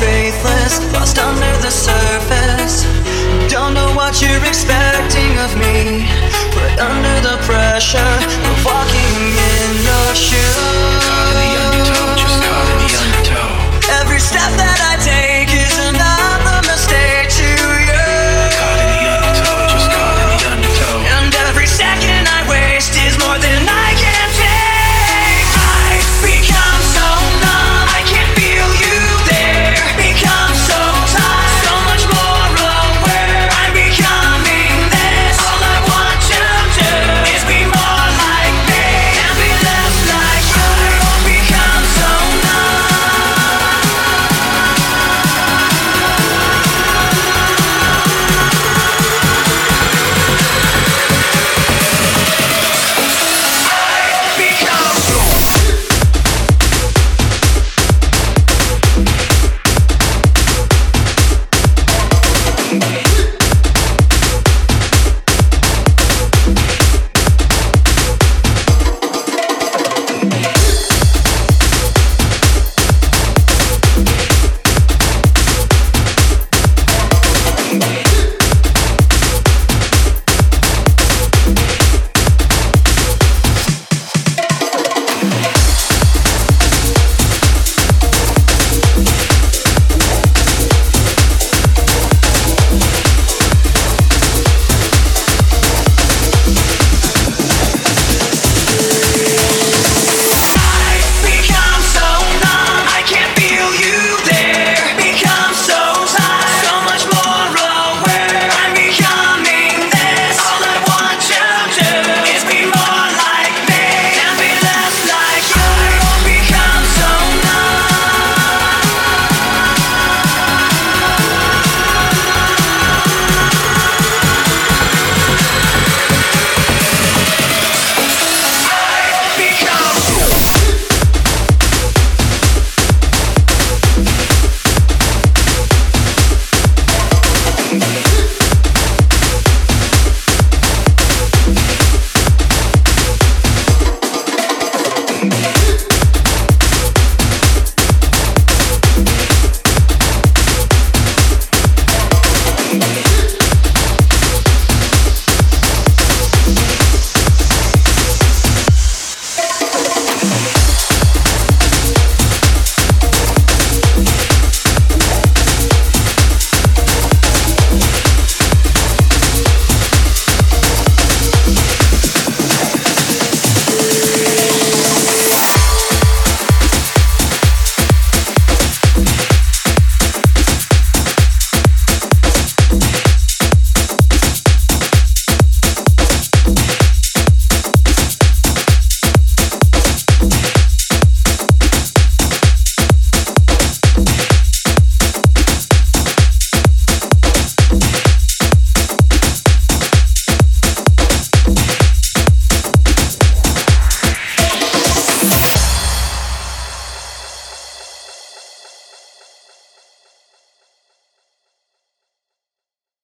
faithless, lost under the surface. Don't know what you're expecting of me, but under the pressure.